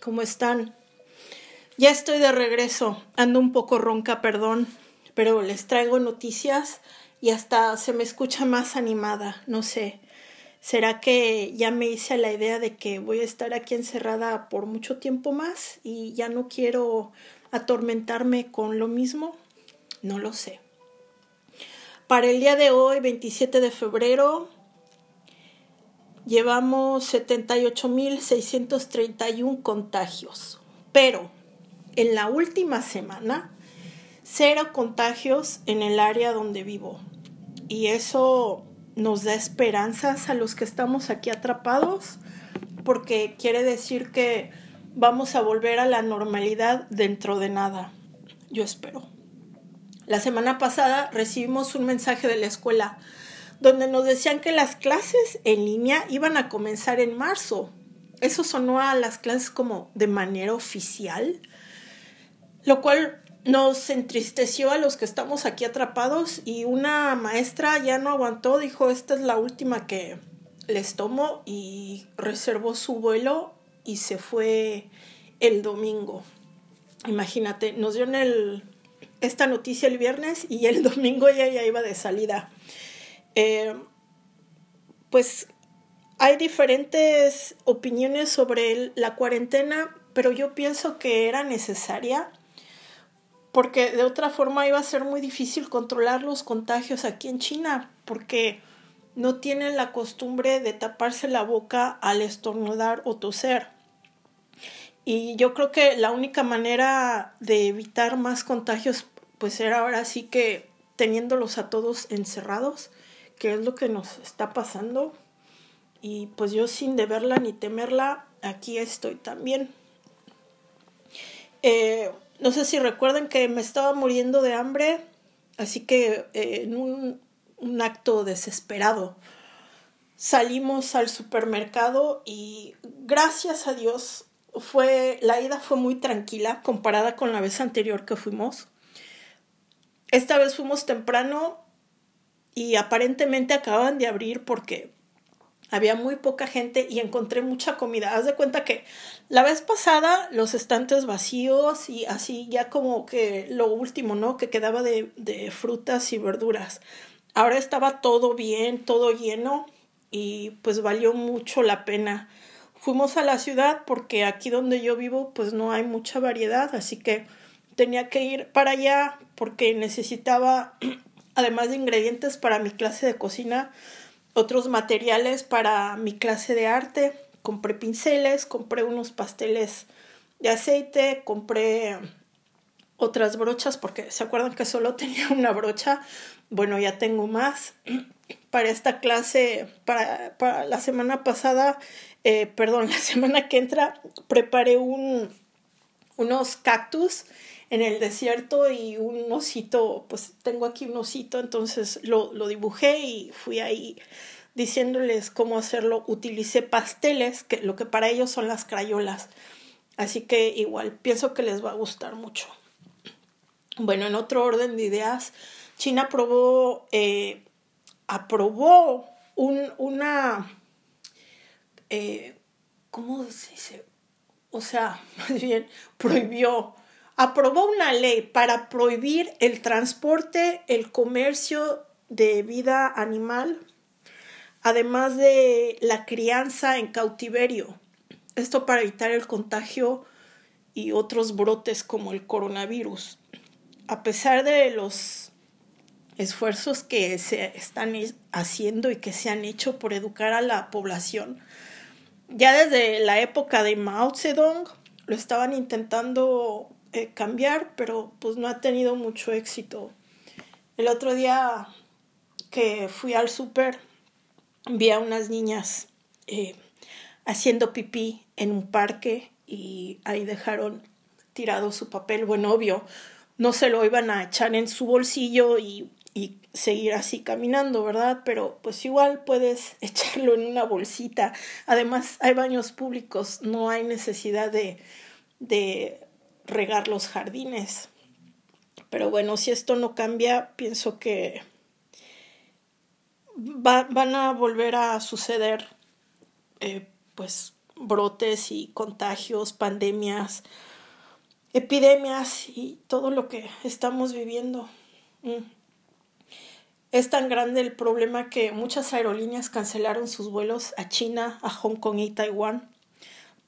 ¿cómo están? Ya estoy de regreso, ando un poco ronca, perdón, pero les traigo noticias y hasta se me escucha más animada, no sé. ¿Será que ya me hice la idea de que voy a estar aquí encerrada por mucho tiempo más y ya no quiero atormentarme con lo mismo? No lo sé. Para el día de hoy, 27 de febrero, llevamos 78.631 contagios, pero en la última semana, cero contagios en el área donde vivo. Y eso nos da esperanzas a los que estamos aquí atrapados, porque quiere decir que vamos a volver a la normalidad dentro de nada. Yo espero. La semana pasada recibimos un mensaje de la escuela donde nos decían que las clases en línea iban a comenzar en marzo. Eso sonó a las clases como de manera oficial, lo cual nos entristeció a los que estamos aquí atrapados y una maestra ya no aguantó, dijo, esta es la última que les tomo y reservó su vuelo y se fue el domingo. Imagínate, nos el, esta noticia el viernes y el domingo ella ya iba de salida. Eh, pues hay diferentes opiniones sobre la cuarentena, pero yo pienso que era necesaria porque de otra forma iba a ser muy difícil controlar los contagios aquí en China, porque no tienen la costumbre de taparse la boca al estornudar o toser. Y yo creo que la única manera de evitar más contagios, pues era ahora sí que teniéndolos a todos encerrados qué es lo que nos está pasando. Y pues yo sin deberla ni temerla, aquí estoy también. Eh, no sé si recuerdan que me estaba muriendo de hambre, así que eh, en un, un acto desesperado salimos al supermercado y gracias a Dios fue la ida fue muy tranquila comparada con la vez anterior que fuimos. Esta vez fuimos temprano y aparentemente acaban de abrir porque había muy poca gente y encontré mucha comida. Haz de cuenta que la vez pasada los estantes vacíos y así ya como que lo último, ¿no? Que quedaba de, de frutas y verduras. Ahora estaba todo bien, todo lleno y pues valió mucho la pena. Fuimos a la ciudad porque aquí donde yo vivo pues no hay mucha variedad, así que tenía que ir para allá porque necesitaba además de ingredientes para mi clase de cocina, otros materiales para mi clase de arte. Compré pinceles, compré unos pasteles de aceite, compré otras brochas porque se acuerdan que solo tenía una brocha. Bueno, ya tengo más. Para esta clase, para, la semana pasada, eh, perdón, la semana que entra, preparé un, unos cactus en el desierto y un osito, pues tengo aquí un osito, entonces lo, lo dibujé y fui ahí diciéndoles cómo hacerlo. Utilicé pasteles, que lo que para ellos son las crayolas. Así que igual, pienso que les va a gustar mucho. Bueno, en otro orden de ideas, China aprobó, eh, aprobó un, una, eh, ¿cómo se dice? O sea, más bien, prohibió aprobó una ley para prohibir el transporte, el comercio de vida animal, además de la crianza en cautiverio. Esto para evitar el contagio y otros brotes como el coronavirus. A pesar de los esfuerzos que se están haciendo y que se han hecho por educar a la población, ya desde la época de Mao Zedong lo estaban intentando eh, cambiar, pero pues no ha tenido mucho éxito. El otro día que fui al súper, vi a unas niñas eh, haciendo pipí en un parque y ahí dejaron tirado su papel. Bueno, obvio, no se lo iban a echar en su bolsillo y, y seguir así caminando, ¿verdad? Pero pues igual puedes echarlo en una bolsita. Además, hay baños públicos, no hay necesidad de, de regar los jardines. Pero bueno, si esto no cambia, pienso que van a volver a suceder eh, pues brotes y contagios, pandemias, epidemias y todo lo que estamos viviendo. Mm. Es tan grande el problema que muchas aerolíneas cancelaron sus vuelos a China, a Hong Kong y Taiwán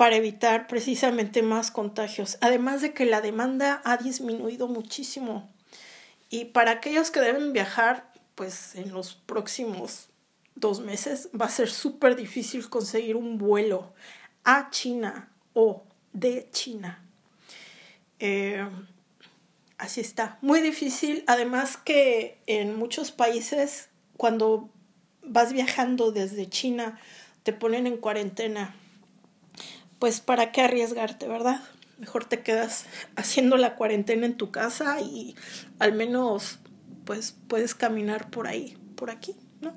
para evitar precisamente más contagios. Además de que la demanda ha disminuido muchísimo. Y para aquellos que deben viajar, pues en los próximos dos meses va a ser súper difícil conseguir un vuelo a China o de China. Eh, así está, muy difícil. Además que en muchos países cuando vas viajando desde China te ponen en cuarentena. Pues para qué arriesgarte, ¿verdad? Mejor te quedas haciendo la cuarentena en tu casa y al menos pues puedes caminar por ahí, por aquí, ¿no?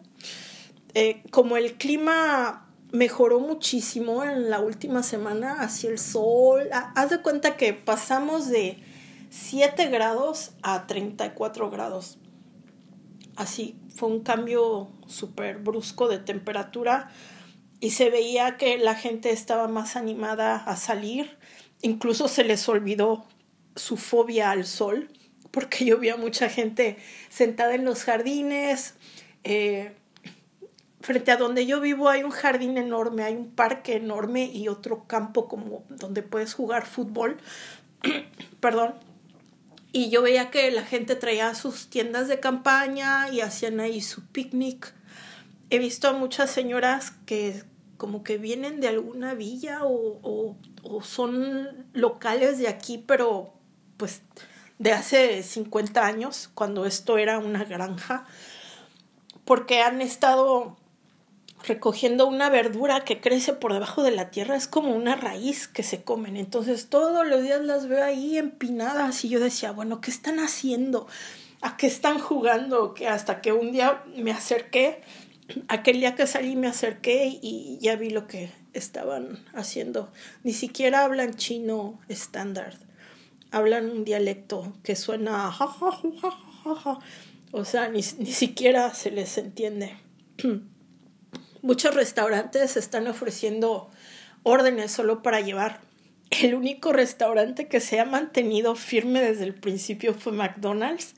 Eh, como el clima mejoró muchísimo en la última semana hacia el sol. Haz de cuenta que pasamos de 7 grados a 34 grados. Así, fue un cambio súper brusco de temperatura y se veía que la gente estaba más animada a salir. Incluso se les olvidó su fobia al sol, porque yo vi a mucha gente sentada en los jardines. Eh, frente a donde yo vivo hay un jardín enorme, hay un parque enorme y otro campo como donde puedes jugar fútbol. Perdón. Y yo veía que la gente traía sus tiendas de campaña y hacían ahí su picnic. He visto a muchas señoras que como que vienen de alguna villa o, o, son locales de aquí, pero pues de hace 50 años, cuando esto era una granja, porque han estado recogiendo una verdura que crece por debajo de la tierra, es como una raíz que se comen. Entonces todos los días las veo ahí empinadas y yo decía, bueno, ¿qué están haciendo? ¿A qué están jugando? Que hasta que un día me acerqué, aquel día que salí me acerqué y ya vi lo que estaban haciendo. Ni siquiera hablan chino estándar, hablan un dialecto que suena o sea, ni, ni siquiera se les entiende. Muchos restaurantes están ofreciendo órdenes solo para llevar. El único restaurante que se ha mantenido firme desde el principio fue McDonald's,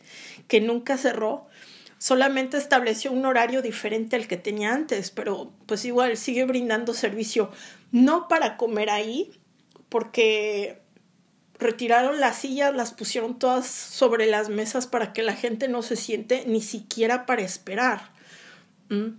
que nunca cerró. Solamente estableció un horario diferente al que tenía antes, pero pues igual sigue brindando servicio. No para comer ahí, porque retiraron las sillas, las pusieron todas sobre las mesas para que la gente no se siente ni siquiera para esperar. ¿Mm?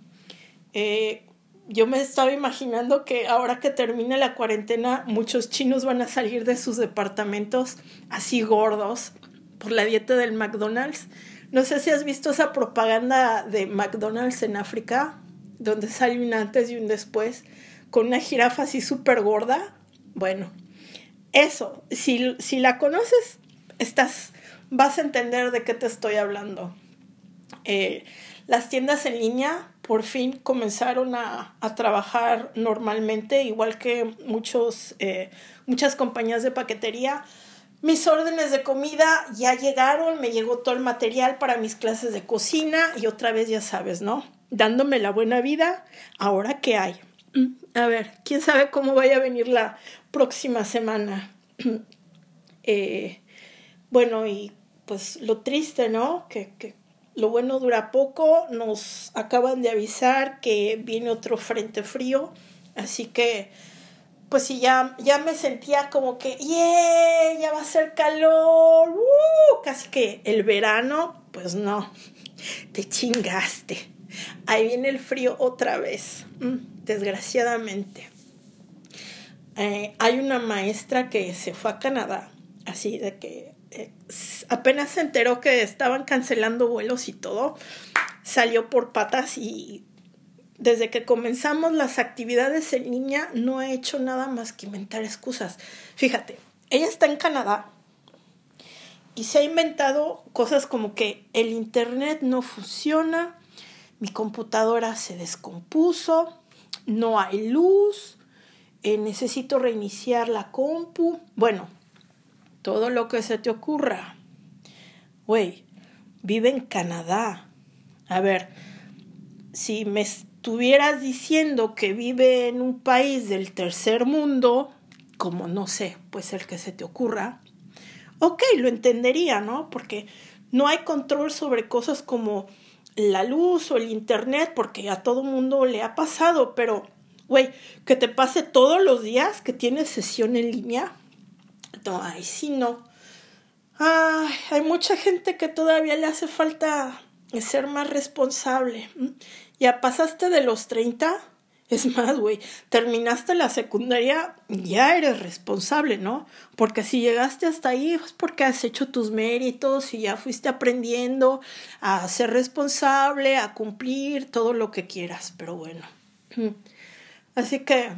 Eh, yo me estaba imaginando que ahora que termine la cuarentena, muchos chinos van a salir de sus departamentos así gordos por la dieta del McDonald's. No sé si has visto esa propaganda de McDonald's en África, donde sale un antes y un después, con una jirafa así súper gorda. Bueno, eso, si, si la conoces, estás, vas a entender de qué te estoy hablando. Eh, las tiendas en línea por fin comenzaron a, trabajar normalmente, igual que muchos, eh, muchas compañías de paquetería. Mis órdenes de comida ya llegaron, me llegó todo el material para mis clases de cocina y otra vez ya sabes, ¿no? Dándome la buena vida, ahora qué hay. A ver, quién sabe cómo vaya a venir la próxima semana. Eh, bueno, y pues lo triste, ¿no? Que, que lo bueno dura poco, nos acaban de avisar que viene otro frente frío, así que pues sí, ya, ya me sentía como que, ¡yeah! Ya va a ser calor, ¡uh! casi que el verano, pues no, te chingaste. Ahí viene el frío otra vez, mm, desgraciadamente. Eh, hay una maestra que se fue a Canadá, así de que eh, apenas se enteró que estaban cancelando vuelos y todo, salió por patas y desde que comenzamos las actividades en línea no ha hecho nada más que inventar excusas. Fíjate, ella está en Canadá y se ha inventado cosas como que el internet no funciona, mi computadora se descompuso, no hay luz, eh, necesito reiniciar la compu. Bueno, todo lo que se te ocurra. Güey, vive en Canadá. A ver, si me estuvieras diciendo que vive en un país del tercer mundo, como no sé, pues el que se te ocurra, ok, lo entendería, ¿no? Porque no hay control sobre cosas como la luz o el internet, porque a todo mundo le ha pasado, pero, güey, que te pase todos los días que tienes sesión en línea. No, ay, sí, no. Ay, hay mucha gente que todavía le hace falta ser más responsable. Ya pasaste de los 30, es más, güey, terminaste la secundaria, ya eres responsable, ¿no? Porque si llegaste hasta ahí es porque has hecho tus méritos y ya fuiste aprendiendo a ser responsable, a cumplir todo lo que quieras, pero bueno. Así que,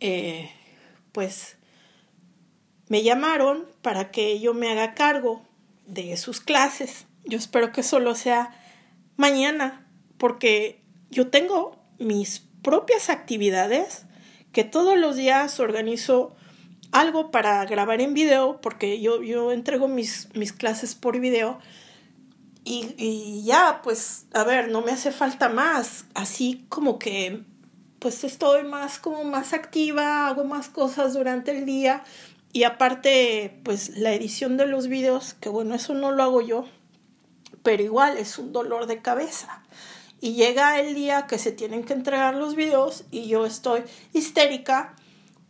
eh, pues, me llamaron para que yo me haga cargo de sus clases. Yo espero que solo sea mañana, porque yo tengo mis propias actividades, que todos los días organizo algo para grabar en video, porque yo, yo entrego mis, mis clases por video. Y, y ya, pues, a ver, no me hace falta más. Así como que, pues estoy más como más activa, hago más cosas durante el día. Y aparte, pues la edición de los videos, que bueno, eso no lo hago yo, pero igual es un dolor de cabeza. Y llega el día que se tienen que entregar los videos y yo estoy histérica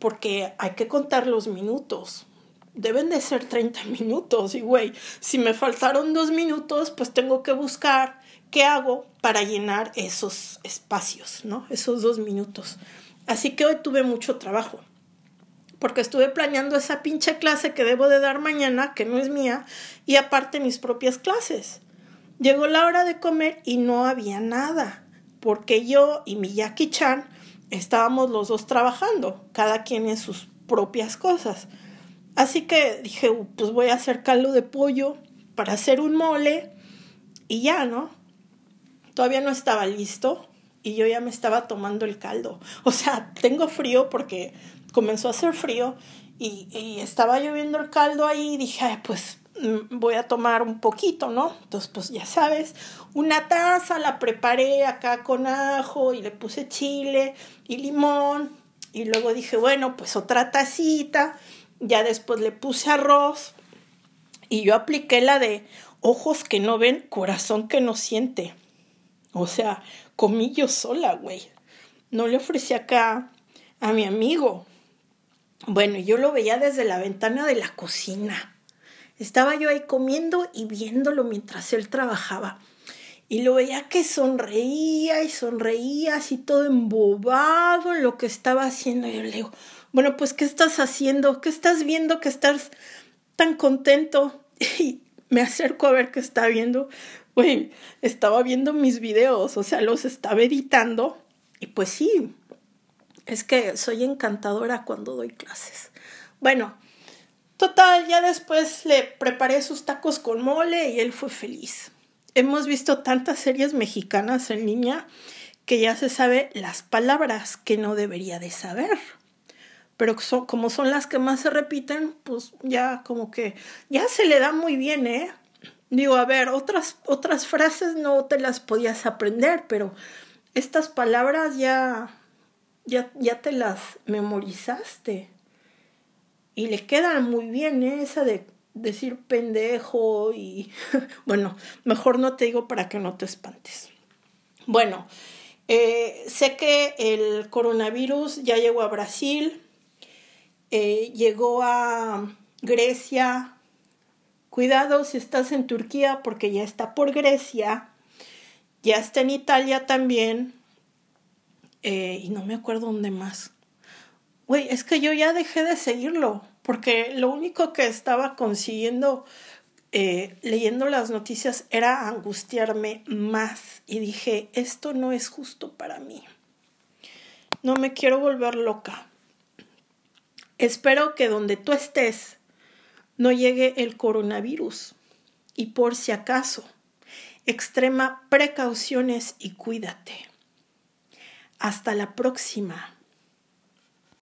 porque hay que contar los minutos. Deben de ser 30 minutos y güey, si me faltaron dos minutos, pues tengo que buscar qué hago para llenar esos espacios, ¿no? Esos dos minutos. Así que hoy tuve mucho trabajo porque estuve planeando esa pinche clase que debo de dar mañana, que no es mía, y aparte mis propias clases. Llegó la hora de comer y no había nada, porque yo y mi Jackie Chan estábamos los dos trabajando, cada quien en sus propias cosas. Así que dije, uh, pues voy a hacer caldo de pollo para hacer un mole y ya, ¿no? Todavía no estaba listo y yo ya me estaba tomando el caldo. O sea, tengo frío porque comenzó a hacer frío y, y estaba lloviendo el caldo ahí y dije, pues voy a tomar un poquito, ¿no? Entonces, pues ya sabes, una taza la preparé acá con ajo y le puse chile y limón. Y luego dije, bueno, pues otra tacita. Ya después le puse arroz. Y yo apliqué la de ojos que no ven, corazón que no siente. O sea, comí yo sola, güey. No le ofrecí acá a mi amigo. Bueno, yo lo veía desde la ventana de la cocina estaba yo ahí comiendo y viéndolo mientras él trabajaba. Y lo veía que sonreía y sonreía así todo embobado en lo que estaba haciendo. Y yo le digo, bueno, pues ¿qué estás haciendo? ¿Qué estás viendo que estás tan contento? Y me acerco a ver qué está viendo. Güey, estaba viendo mis videos, o sea, los estaba editando. Y pues sí, es que soy encantadora cuando doy clases. Bueno, Total, ya después le preparé sus tacos con mole y él fue feliz. Hemos visto tantas series mexicanas en línea que ya se sabe las palabras que no debería de saber. Pero como son las que más se repiten, pues ya como que ya se le da muy bien, ¿eh? Digo, a ver, otras, otras frases no te las podías aprender, pero estas palabras ya, ya, ya te las memorizaste. Y le queda muy bien ¿eh? esa de decir pendejo y bueno, mejor no te digo para que no te espantes. Bueno, eh, sé que el coronavirus ya llegó a Brasil, eh, llegó a Grecia. Cuidado si estás en Turquía porque ya está por Grecia, ya está en Italia también y no me acuerdo dónde más. Güey, es que yo ya dejé de seguirlo, porque lo único que estaba consiguiendo eh, leyendo las noticias era angustiarme más y dije, esto no es justo para mí. No me quiero volver loca. Espero que donde tú estés no llegue el coronavirus y por si acaso, extrema precauciones y cuídate. Hasta la próxima.